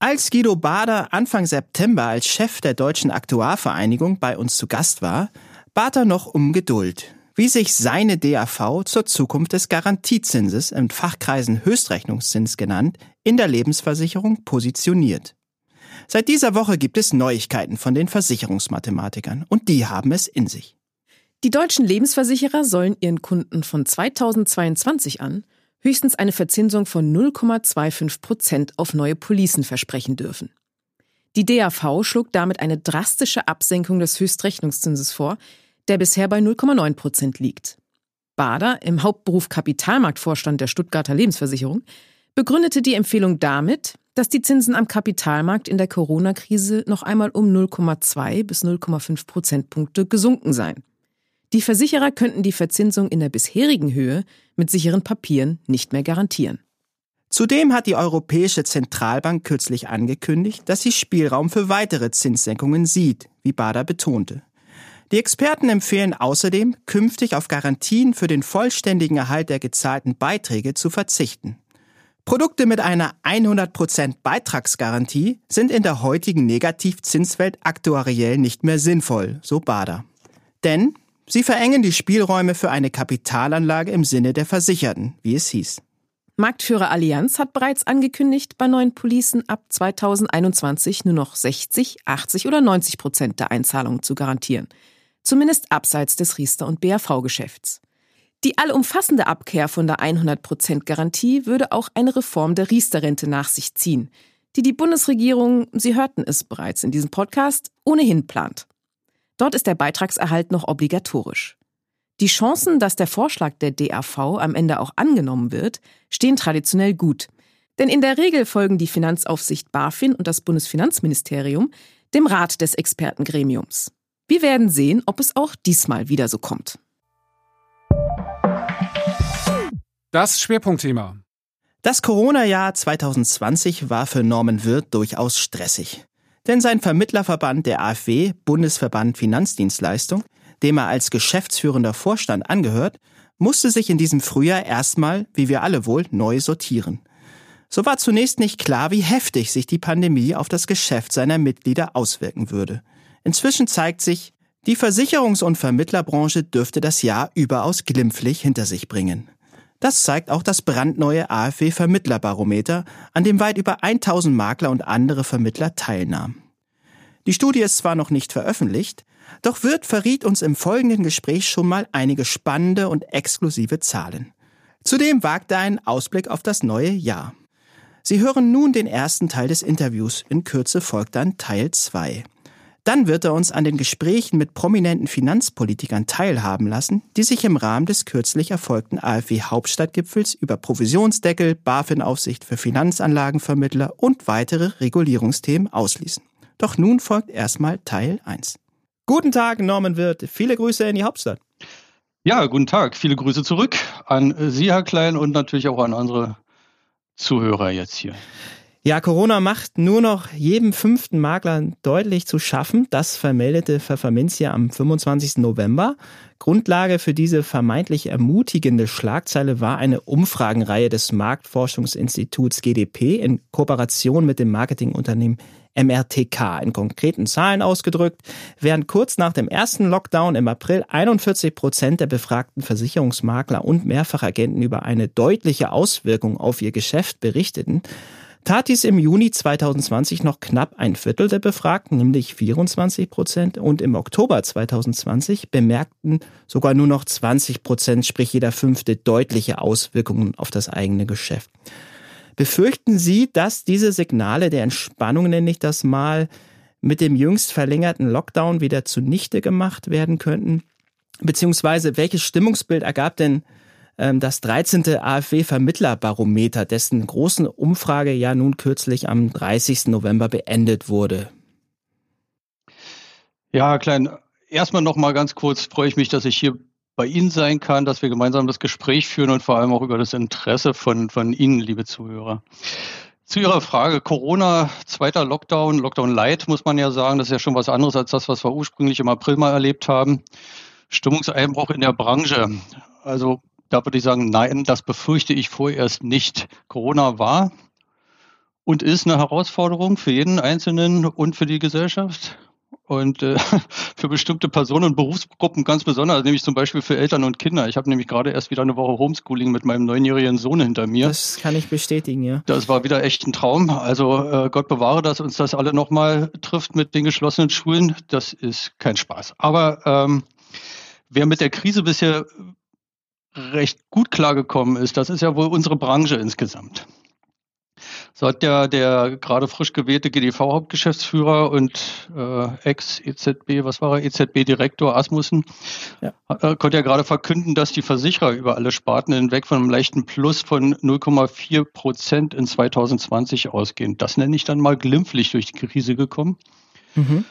Als Guido Bader Anfang September als Chef der Deutschen Aktuarvereinigung bei uns zu Gast war, bat er noch um Geduld, wie sich seine DAV zur Zukunft des Garantiezinses, in Fachkreisen Höchstrechnungszins genannt, in der Lebensversicherung positioniert. Seit dieser Woche gibt es Neuigkeiten von den Versicherungsmathematikern und die haben es in sich. Die deutschen Lebensversicherer sollen ihren Kunden von 2022 an höchstens eine Verzinsung von 0,25 Prozent auf neue Policen versprechen dürfen. Die DAV schlug damit eine drastische Absenkung des Höchstrechnungszinses vor, der bisher bei 0,9 Prozent liegt. Bader, im Hauptberuf Kapitalmarktvorstand der Stuttgarter Lebensversicherung, begründete die Empfehlung damit, dass die Zinsen am Kapitalmarkt in der Corona-Krise noch einmal um 0,2 bis 0,5 Prozentpunkte gesunken seien. Die Versicherer könnten die Verzinsung in der bisherigen Höhe mit sicheren Papieren nicht mehr garantieren. Zudem hat die Europäische Zentralbank kürzlich angekündigt, dass sie Spielraum für weitere Zinssenkungen sieht, wie Bader betonte. Die Experten empfehlen außerdem, künftig auf Garantien für den vollständigen Erhalt der gezahlten Beiträge zu verzichten. Produkte mit einer 100% Beitragsgarantie sind in der heutigen Negativzinswelt aktuariell nicht mehr sinnvoll, so Bader. Denn Sie verengen die Spielräume für eine Kapitalanlage im Sinne der Versicherten, wie es hieß. Marktführer Allianz hat bereits angekündigt, bei neuen Policen ab 2021 nur noch 60, 80 oder 90 Prozent der Einzahlungen zu garantieren. Zumindest abseits des Riester- und BAV-Geschäfts. Die allumfassende Abkehr von der 100 Prozent Garantie würde auch eine Reform der Riester-Rente nach sich ziehen, die die Bundesregierung, Sie hörten es bereits in diesem Podcast, ohnehin plant. Dort ist der Beitragserhalt noch obligatorisch. Die Chancen, dass der Vorschlag der DAV am Ende auch angenommen wird, stehen traditionell gut. Denn in der Regel folgen die Finanzaufsicht BaFin und das Bundesfinanzministerium dem Rat des Expertengremiums. Wir werden sehen, ob es auch diesmal wieder so kommt. Das Schwerpunktthema. Das Corona-Jahr 2020 war für Norman Wirth durchaus stressig. Denn sein Vermittlerverband der AfW, Bundesverband Finanzdienstleistung, dem er als geschäftsführender Vorstand angehört, musste sich in diesem Frühjahr erstmal, wie wir alle wohl, neu sortieren. So war zunächst nicht klar, wie heftig sich die Pandemie auf das Geschäft seiner Mitglieder auswirken würde. Inzwischen zeigt sich, die Versicherungs- und Vermittlerbranche dürfte das Jahr überaus glimpflich hinter sich bringen. Das zeigt auch das brandneue AfW Vermittlerbarometer, an dem weit über 1000 Makler und andere Vermittler teilnahmen. Die Studie ist zwar noch nicht veröffentlicht, doch Wirt verriet uns im folgenden Gespräch schon mal einige spannende und exklusive Zahlen. Zudem wagt er einen Ausblick auf das neue Jahr. Sie hören nun den ersten Teil des Interviews, in Kürze folgt dann Teil 2. Dann wird er uns an den Gesprächen mit prominenten Finanzpolitikern teilhaben lassen, die sich im Rahmen des kürzlich erfolgten AfW-Hauptstadtgipfels über Provisionsdeckel, BaFin-Aufsicht für Finanzanlagenvermittler und weitere Regulierungsthemen ausließen. Doch nun folgt erstmal Teil 1. Guten Tag, Norman Wirth. Viele Grüße in die Hauptstadt. Ja, guten Tag. Viele Grüße zurück an Sie, Herr Klein, und natürlich auch an unsere Zuhörer jetzt hier. Ja, Corona macht nur noch jedem fünften Makler deutlich zu schaffen. Das vermeldete Pfefferminzia am 25. November. Grundlage für diese vermeintlich ermutigende Schlagzeile war eine Umfragenreihe des Marktforschungsinstituts GDP in Kooperation mit dem Marketingunternehmen MRTK in konkreten Zahlen ausgedrückt, während kurz nach dem ersten Lockdown im April 41 Prozent der befragten Versicherungsmakler und Mehrfachagenten über eine deutliche Auswirkung auf ihr Geschäft berichteten, tat dies im Juni 2020 noch knapp ein Viertel der Befragten, nämlich 24 Prozent, und im Oktober 2020 bemerkten sogar nur noch 20 Prozent, sprich jeder fünfte, deutliche Auswirkungen auf das eigene Geschäft. Befürchten Sie, dass diese Signale der Entspannung, nenne ich das mal, mit dem jüngst verlängerten Lockdown wieder zunichte gemacht werden könnten? Beziehungsweise welches Stimmungsbild ergab denn das 13. AfW-Vermittlerbarometer, dessen großen Umfrage ja nun kürzlich am 30. November beendet wurde? Ja, Klein, erstmal noch mal ganz kurz freue ich mich, dass ich hier bei Ihnen sein kann, dass wir gemeinsam das Gespräch führen und vor allem auch über das Interesse von, von Ihnen, liebe Zuhörer. Zu Ihrer Frage, Corona, zweiter Lockdown, Lockdown Light, muss man ja sagen, das ist ja schon was anderes als das, was wir ursprünglich im April mal erlebt haben. Stimmungseinbruch in der Branche. Also da würde ich sagen, nein, das befürchte ich vorerst nicht. Corona war und ist eine Herausforderung für jeden Einzelnen und für die Gesellschaft und äh, für bestimmte Personen und Berufsgruppen ganz besonders, nämlich zum Beispiel für Eltern und Kinder. Ich habe nämlich gerade erst wieder eine Woche Homeschooling mit meinem neunjährigen Sohn hinter mir. Das kann ich bestätigen, ja. Das war wieder echt ein Traum. Also äh, Gott bewahre, dass uns das alle nochmal trifft mit den geschlossenen Schulen. Das ist kein Spaß. Aber ähm, wer mit der Krise bisher recht gut klargekommen ist, das ist ja wohl unsere Branche insgesamt. So hat der, der gerade frisch gewählte GDV-Hauptgeschäftsführer und äh, Ex-EZB, was war er, EZB-Direktor Asmussen, ja. äh, konnte ja gerade verkünden, dass die Versicherer über alle Sparten hinweg von einem leichten Plus von 0,4 Prozent in 2020 ausgehen. Das nenne ich dann mal glimpflich durch die Krise gekommen. Mhm.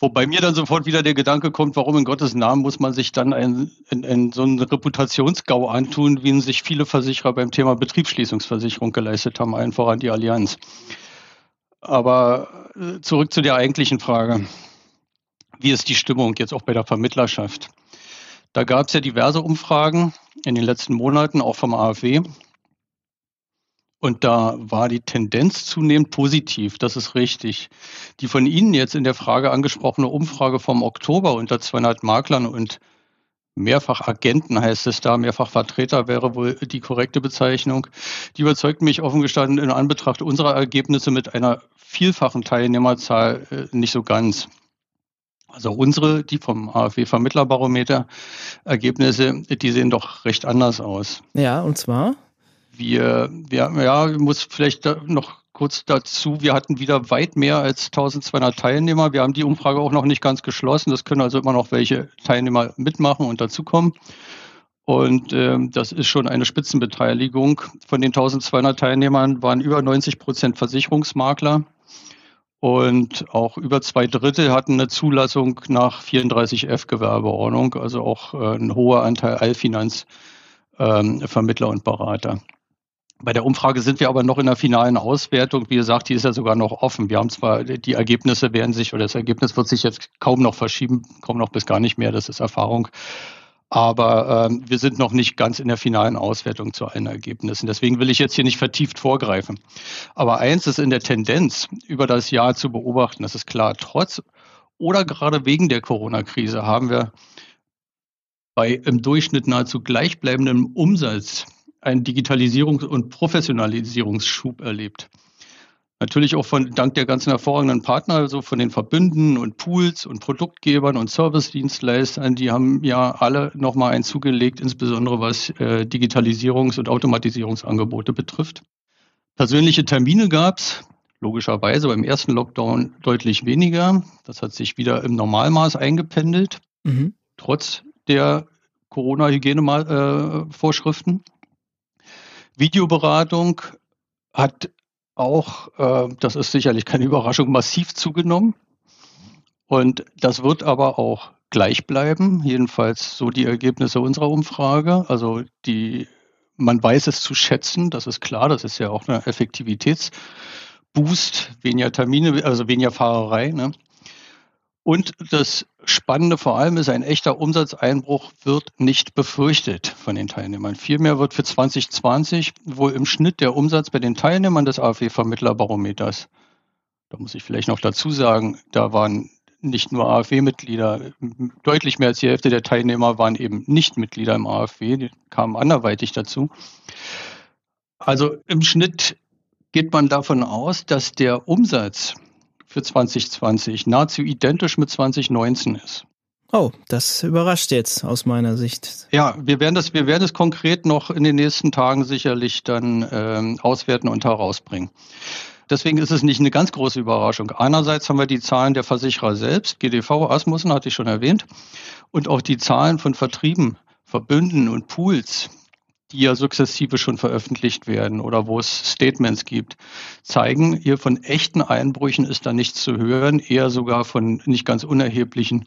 Wobei mir dann sofort wieder der Gedanke kommt, warum in Gottes Namen muss man sich dann ein, ein, ein, so einen Reputationsgau antun, wie ihn sich viele Versicherer beim Thema Betriebsschließungsversicherung geleistet haben, allen voran die Allianz. Aber äh, zurück zu der eigentlichen Frage. Wie ist die Stimmung jetzt auch bei der Vermittlerschaft? Da gab es ja diverse Umfragen in den letzten Monaten, auch vom AfW. Und da war die Tendenz zunehmend positiv, das ist richtig. Die von Ihnen jetzt in der Frage angesprochene Umfrage vom Oktober unter 200 Maklern und mehrfach Agenten heißt es da, mehrfach Vertreter wäre wohl die korrekte Bezeichnung. Die überzeugt mich offen gestanden in Anbetracht unserer Ergebnisse mit einer vielfachen Teilnehmerzahl äh, nicht so ganz. Also unsere, die vom AfW Vermittlerbarometer Ergebnisse, die sehen doch recht anders aus. Ja, und zwar? Wir, wir, ja, ich muss vielleicht noch kurz dazu, wir hatten wieder weit mehr als 1200 Teilnehmer. Wir haben die Umfrage auch noch nicht ganz geschlossen. Das können also immer noch welche Teilnehmer mitmachen und dazukommen. Und ähm, das ist schon eine Spitzenbeteiligung. Von den 1200 Teilnehmern waren über 90 Prozent Versicherungsmakler. Und auch über zwei Drittel hatten eine Zulassung nach 34f Gewerbeordnung, also auch äh, ein hoher Anteil Allfinanzvermittler ähm, und Berater. Bei der Umfrage sind wir aber noch in der finalen Auswertung. Wie gesagt, die ist ja sogar noch offen. Wir haben zwar, die Ergebnisse werden sich, oder das Ergebnis wird sich jetzt kaum noch verschieben, kaum noch bis gar nicht mehr, das ist Erfahrung. Aber ähm, wir sind noch nicht ganz in der finalen Auswertung zu allen Ergebnissen. Deswegen will ich jetzt hier nicht vertieft vorgreifen. Aber eins ist in der Tendenz über das Jahr zu beobachten, das ist klar. Trotz oder gerade wegen der Corona-Krise haben wir bei im Durchschnitt nahezu gleichbleibendem Umsatz einen Digitalisierungs- und Professionalisierungsschub erlebt. Natürlich auch von dank der ganzen hervorragenden Partner, also von den Verbünden und Pools und Produktgebern und Servicedienstleistern, die haben ja alle nochmal einen zugelegt, insbesondere was äh, Digitalisierungs- und Automatisierungsangebote betrifft. Persönliche Termine gab es, logischerweise beim ersten Lockdown deutlich weniger. Das hat sich wieder im Normalmaß eingependelt, mhm. trotz der Corona-Hygienevorschriften. Äh, Videoberatung hat auch, äh, das ist sicherlich keine Überraschung, massiv zugenommen. Und das wird aber auch gleich bleiben, jedenfalls so die Ergebnisse unserer Umfrage. Also die, man weiß es zu schätzen, das ist klar, das ist ja auch eine Effektivitätsboost, weniger Termine, also weniger Fahrerei. Ne? Und das Spannende vor allem ist, ein echter Umsatzeinbruch wird nicht befürchtet von den Teilnehmern. Vielmehr wird für 2020 wohl im Schnitt der Umsatz bei den Teilnehmern des AfW-Vermittlerbarometers, da muss ich vielleicht noch dazu sagen, da waren nicht nur AfW-Mitglieder, deutlich mehr als die Hälfte der Teilnehmer waren eben nicht Mitglieder im AfW, die kamen anderweitig dazu. Also im Schnitt geht man davon aus, dass der Umsatz für 2020 nahezu identisch mit 2019 ist. Oh, das überrascht jetzt aus meiner Sicht. Ja, wir werden das, wir werden es konkret noch in den nächsten Tagen sicherlich dann ähm, auswerten und herausbringen. Deswegen ist es nicht eine ganz große Überraschung. Einerseits haben wir die Zahlen der Versicherer selbst, GDV, Asmussen hatte ich schon erwähnt, und auch die Zahlen von Vertrieben, Verbünden und Pools, die ja sukzessive schon veröffentlicht werden oder wo es Statements gibt, zeigen, hier von echten Einbrüchen ist da nichts zu hören, eher sogar von nicht ganz unerheblichen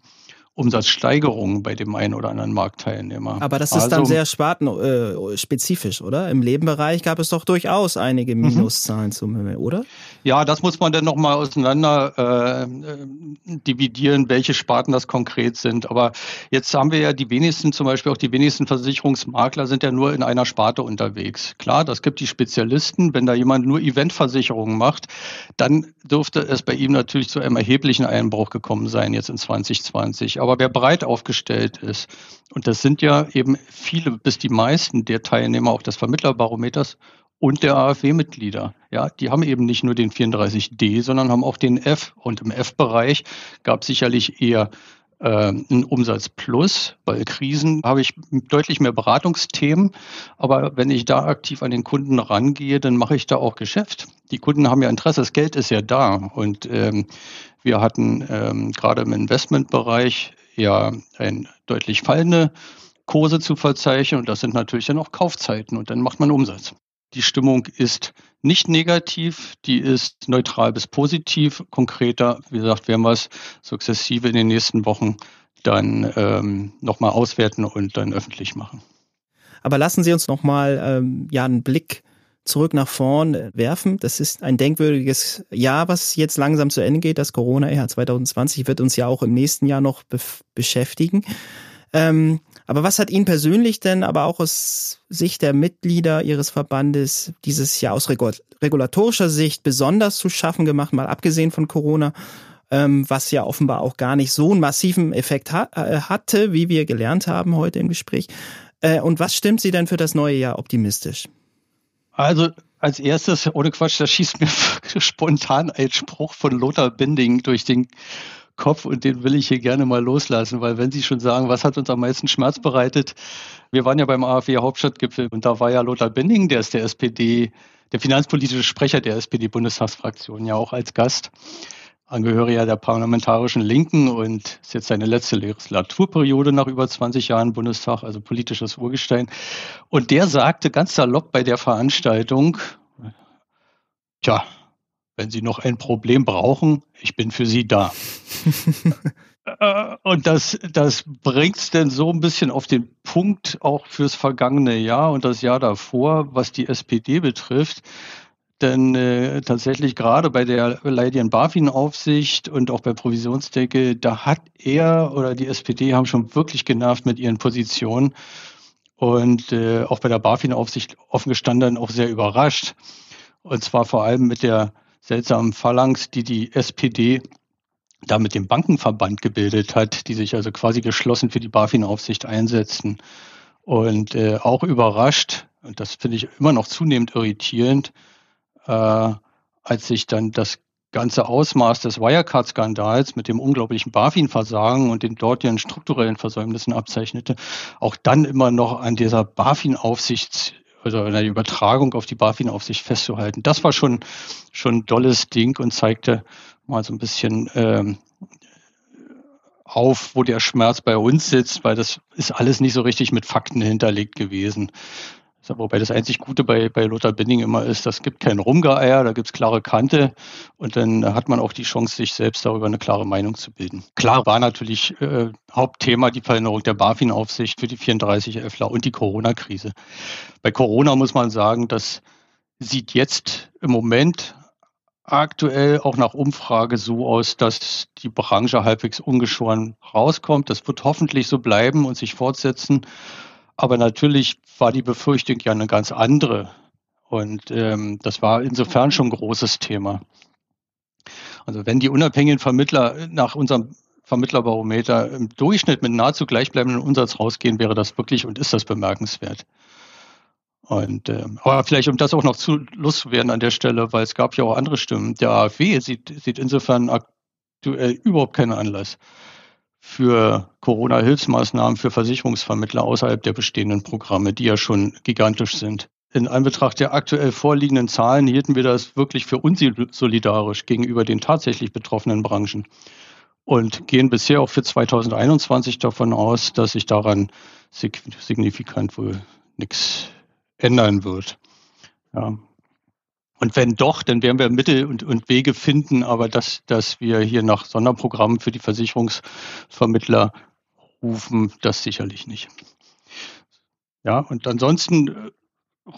Umsatzsteigerungen bei dem einen oder anderen Marktteilnehmer. Aber das ist also, dann sehr spartenspezifisch, oder? Im Lebenbereich gab es doch durchaus einige mhm. Minuszahlen zum oder? Ja, das muss man dann nochmal auseinander äh, dividieren, welche Sparten das konkret sind. Aber jetzt haben wir ja die wenigsten, zum Beispiel auch die wenigsten Versicherungsmakler sind ja nur in einer Sparte unterwegs. Klar, das gibt die Spezialisten. Wenn da jemand nur Eventversicherungen macht, dann dürfte es bei ihm natürlich zu einem erheblichen Einbruch gekommen sein jetzt in 2020. Aber wer breit aufgestellt ist, und das sind ja eben viele bis die meisten der Teilnehmer auch des Vermittlerbarometers und der AfW-Mitglieder. Ja, die haben eben nicht nur den 34D, sondern haben auch den F. Und im F-Bereich gab es sicherlich eher äh, einen Umsatz plus. Bei Krisen habe ich deutlich mehr Beratungsthemen. Aber wenn ich da aktiv an den Kunden rangehe, dann mache ich da auch Geschäft. Die Kunden haben ja Interesse, das Geld ist ja da. Und ähm, wir hatten ähm, gerade im Investmentbereich ja ein deutlich fallende Kurse zu verzeichnen und das sind natürlich dann auch Kaufzeiten und dann macht man Umsatz. Die Stimmung ist nicht negativ, die ist neutral bis positiv. Konkreter, wie gesagt, werden wir es sukzessive in den nächsten Wochen dann ähm, nochmal auswerten und dann öffentlich machen. Aber lassen Sie uns nochmal ähm, ja, einen Blick zurück nach vorn werfen. Das ist ein denkwürdiges Jahr, was jetzt langsam zu Ende geht. Das Corona-Jahr 2020 wird uns ja auch im nächsten Jahr noch be beschäftigen. Ähm, aber was hat Ihnen persönlich denn, aber auch aus Sicht der Mitglieder Ihres Verbandes dieses Jahr aus regulatorischer Sicht besonders zu schaffen gemacht, mal abgesehen von Corona, ähm, was ja offenbar auch gar nicht so einen massiven Effekt ha äh, hatte, wie wir gelernt haben heute im Gespräch? Äh, und was stimmt Sie denn für das neue Jahr optimistisch? Also als erstes, ohne Quatsch, da schießt mir spontan ein Spruch von Lothar Binding durch den Kopf und den will ich hier gerne mal loslassen, weil wenn Sie schon sagen, was hat uns am meisten Schmerz bereitet, wir waren ja beim AfW Hauptstadtgipfel und da war ja Lothar Binding, der ist der SPD, der finanzpolitische Sprecher der SPD-Bundestagsfraktion, ja auch als Gast. Angehöriger der parlamentarischen Linken und ist jetzt seine letzte Legislaturperiode nach über 20 Jahren Bundestag, also politisches Urgestein. Und der sagte ganz salopp bei der Veranstaltung, tja, wenn Sie noch ein Problem brauchen, ich bin für Sie da. Äh, und das, das bringt es denn so ein bisschen auf den Punkt auch fürs vergangene Jahr und das Jahr davor, was die SPD betrifft. Denn äh, tatsächlich gerade bei der Leidien BaFin-Aufsicht und auch bei Provisionsdecke, da hat er oder die SPD haben schon wirklich genervt mit ihren Positionen. Und äh, auch bei der BaFin-Aufsicht offen gestanden auch sehr überrascht. Und zwar vor allem mit der seltsamen Phalanx, die die SPD da mit dem Bankenverband gebildet hat, die sich also quasi geschlossen für die BaFin-Aufsicht einsetzen. Und äh, auch überrascht, und das finde ich immer noch zunehmend irritierend, äh, als sich dann das ganze Ausmaß des Wirecard-Skandals mit dem unglaublichen BaFin-Versagen und den dortigen strukturellen Versäumnissen abzeichnete, auch dann immer noch an dieser BaFin-Aufsicht, also der Übertragung auf die BaFin-Aufsicht festzuhalten. Das war schon, schon ein dolles Ding und zeigte mal so ein bisschen ähm, auf, wo der Schmerz bei uns sitzt, weil das ist alles nicht so richtig mit Fakten hinterlegt gewesen. Wobei das einzig Gute bei, bei Lothar Binning immer ist, das gibt kein Rumgeeier, da gibt es klare Kante und dann hat man auch die Chance, sich selbst darüber eine klare Meinung zu bilden. Klar war natürlich äh, Hauptthema die Veränderung der BaFin-Aufsicht für die 34 FLA und die Corona-Krise. Bei Corona muss man sagen, das sieht jetzt im Moment aktuell auch nach Umfrage so aus, dass die Branche halbwegs ungeschoren rauskommt. Das wird hoffentlich so bleiben und sich fortsetzen. Aber natürlich war die Befürchtung ja eine ganz andere. Und ähm, das war insofern schon ein großes Thema. Also wenn die unabhängigen Vermittler nach unserem Vermittlerbarometer im Durchschnitt mit nahezu gleichbleibendem Umsatz rausgehen, wäre das wirklich und ist das bemerkenswert. Und äh, aber vielleicht um das auch noch zu loszuwerden an der Stelle, weil es gab ja auch andere Stimmen. Der AfW sieht, sieht insofern aktuell überhaupt keinen Anlass, für Corona-Hilfsmaßnahmen für Versicherungsvermittler außerhalb der bestehenden Programme, die ja schon gigantisch sind. In Anbetracht der aktuell vorliegenden Zahlen hielten wir das wirklich für unsolidarisch gegenüber den tatsächlich betroffenen Branchen und gehen bisher auch für 2021 davon aus, dass sich daran signifikant wohl nichts ändern wird. Ja, und wenn doch, dann werden wir Mittel und, und Wege finden, aber dass, dass wir hier nach Sonderprogrammen für die Versicherungsvermittler rufen, das sicherlich nicht. Ja, und ansonsten äh,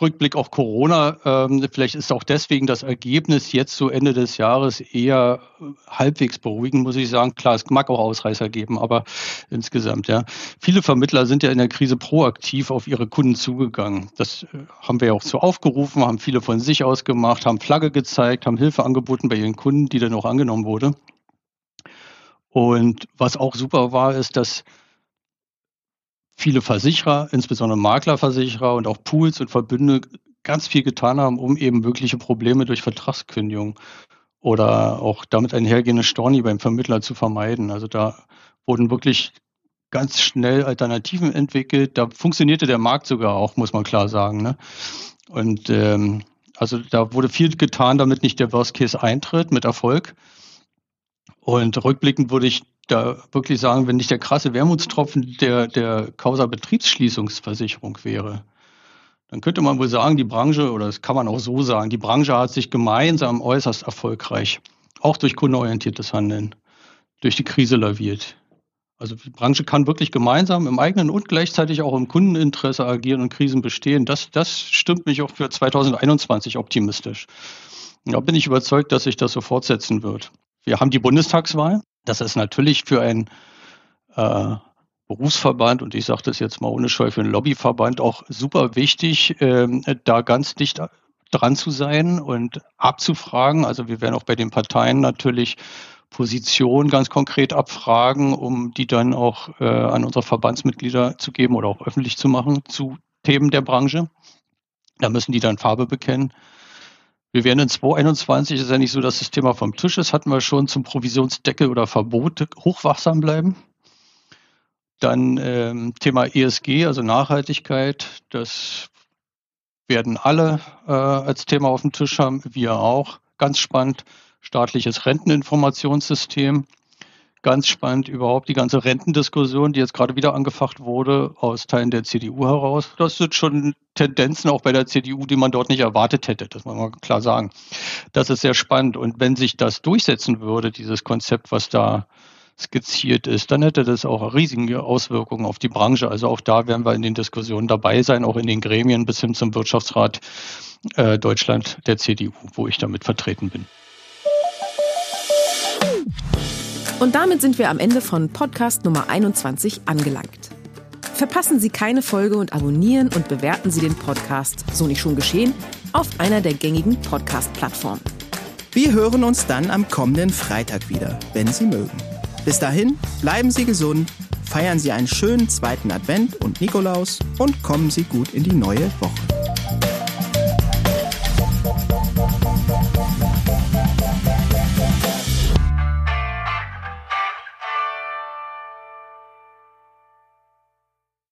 Rückblick auf Corona, ähm, vielleicht ist auch deswegen das Ergebnis jetzt so Ende des Jahres eher äh, halbwegs beruhigend, muss ich sagen. Klar, es mag auch Ausreißer geben, aber insgesamt, ja. Viele Vermittler sind ja in der Krise proaktiv auf ihre Kunden zugegangen. Das äh, haben wir ja auch so aufgerufen, haben viele von sich aus gemacht, haben Flagge gezeigt, haben Hilfe angeboten bei ihren Kunden, die dann auch angenommen wurde. Und was auch super war, ist, dass viele Versicherer, insbesondere Maklerversicherer und auch Pools und Verbünde ganz viel getan haben, um eben mögliche Probleme durch Vertragskündigung oder auch damit einhergehende Storni beim Vermittler zu vermeiden. Also da wurden wirklich ganz schnell Alternativen entwickelt. Da funktionierte der Markt sogar auch, muss man klar sagen. Ne? Und ähm, also da wurde viel getan, damit nicht der Worst Case eintritt mit Erfolg. Und rückblickend würde ich da wirklich sagen, wenn nicht der krasse Wermutstropfen der, der Causa Betriebsschließungsversicherung wäre, dann könnte man wohl sagen, die Branche, oder das kann man auch so sagen, die Branche hat sich gemeinsam äußerst erfolgreich, auch durch kundenorientiertes Handeln, durch die Krise laviert. Also die Branche kann wirklich gemeinsam im eigenen und gleichzeitig auch im Kundeninteresse agieren und Krisen bestehen. Das, das stimmt mich auch für 2021 optimistisch. Da bin ich überzeugt, dass sich das so fortsetzen wird. Wir haben die Bundestagswahl. Das ist natürlich für einen äh, Berufsverband, und ich sage das jetzt mal ohne Scheu, für einen Lobbyverband auch super wichtig, ähm, da ganz dicht dran zu sein und abzufragen. Also wir werden auch bei den Parteien natürlich Positionen ganz konkret abfragen, um die dann auch äh, an unsere Verbandsmitglieder zu geben oder auch öffentlich zu machen zu Themen der Branche. Da müssen die dann Farbe bekennen. Wir werden in 2021, ist ja nicht so, dass das Thema vom Tisch ist, hatten wir schon zum Provisionsdeckel oder Verbot hochwachsam bleiben. Dann ähm, Thema ESG, also Nachhaltigkeit, das werden alle äh, als Thema auf dem Tisch haben, wir auch. Ganz spannend, staatliches Renteninformationssystem. Ganz spannend überhaupt die ganze Rentendiskussion, die jetzt gerade wieder angefacht wurde aus Teilen der CDU heraus. Das sind schon Tendenzen auch bei der CDU, die man dort nicht erwartet hätte. Das muss man klar sagen. Das ist sehr spannend. Und wenn sich das durchsetzen würde, dieses Konzept, was da skizziert ist, dann hätte das auch riesige Auswirkungen auf die Branche. Also auch da werden wir in den Diskussionen dabei sein, auch in den Gremien bis hin zum Wirtschaftsrat äh, Deutschland der CDU, wo ich damit vertreten bin. Und damit sind wir am Ende von Podcast Nummer 21 angelangt. Verpassen Sie keine Folge und abonnieren und bewerten Sie den Podcast, so nicht schon geschehen, auf einer der gängigen Podcast-Plattformen. Wir hören uns dann am kommenden Freitag wieder, wenn Sie mögen. Bis dahin, bleiben Sie gesund, feiern Sie einen schönen zweiten Advent und Nikolaus und kommen Sie gut in die neue Woche.